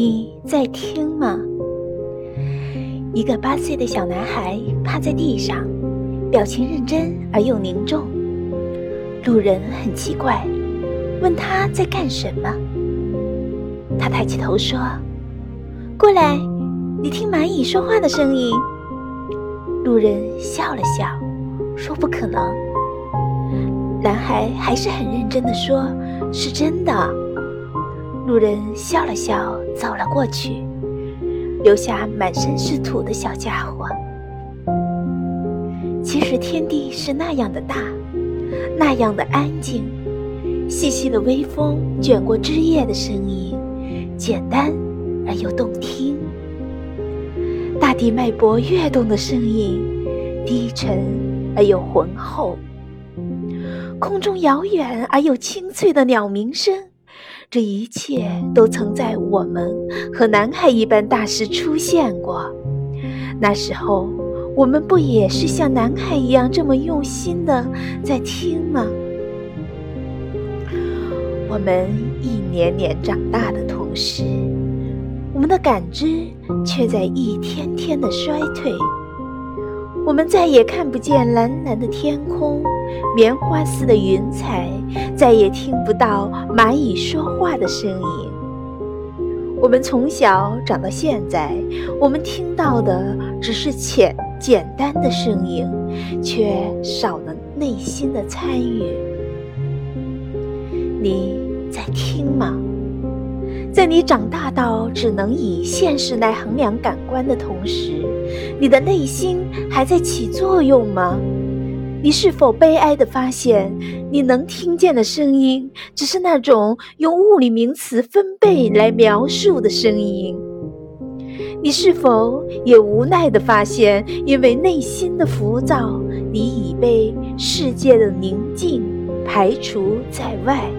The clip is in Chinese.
你在听吗？一个八岁的小男孩趴在地上，表情认真而又凝重。路人很奇怪，问他在干什么。他抬起头说：“过来，你听蚂蚁说话的声音。”路人笑了笑，说：“不可能。”男孩还是很认真地说：“是真的。”路人笑了笑，走了过去，留下满身是土的小家伙。其实天地是那样的大，那样的安静，细细的微风卷过枝叶的声音，简单而又动听。大地脉搏跃动的声音，低沉而又浑厚。空中遥远而又清脆的鸟鸣声。这一切都曾在我们和南海一般大时出现过。那时候，我们不也是像南海一样这么用心的在听吗？我们一年年长大的同时，我们的感知却在一天天的衰退。我们再也看不见蓝蓝的天空，棉花似的云彩，再也听不到蚂蚁说话的声音。我们从小长到现在，我们听到的只是浅简单的声音，却少了内心的参与。你在听吗？在你长大到只能以现实来衡量感官的同时，你的内心还在起作用吗？你是否悲哀地发现，你能听见的声音，只是那种用物理名词分贝来描述的声音？你是否也无奈地发现，因为内心的浮躁，你已被世界的宁静排除在外？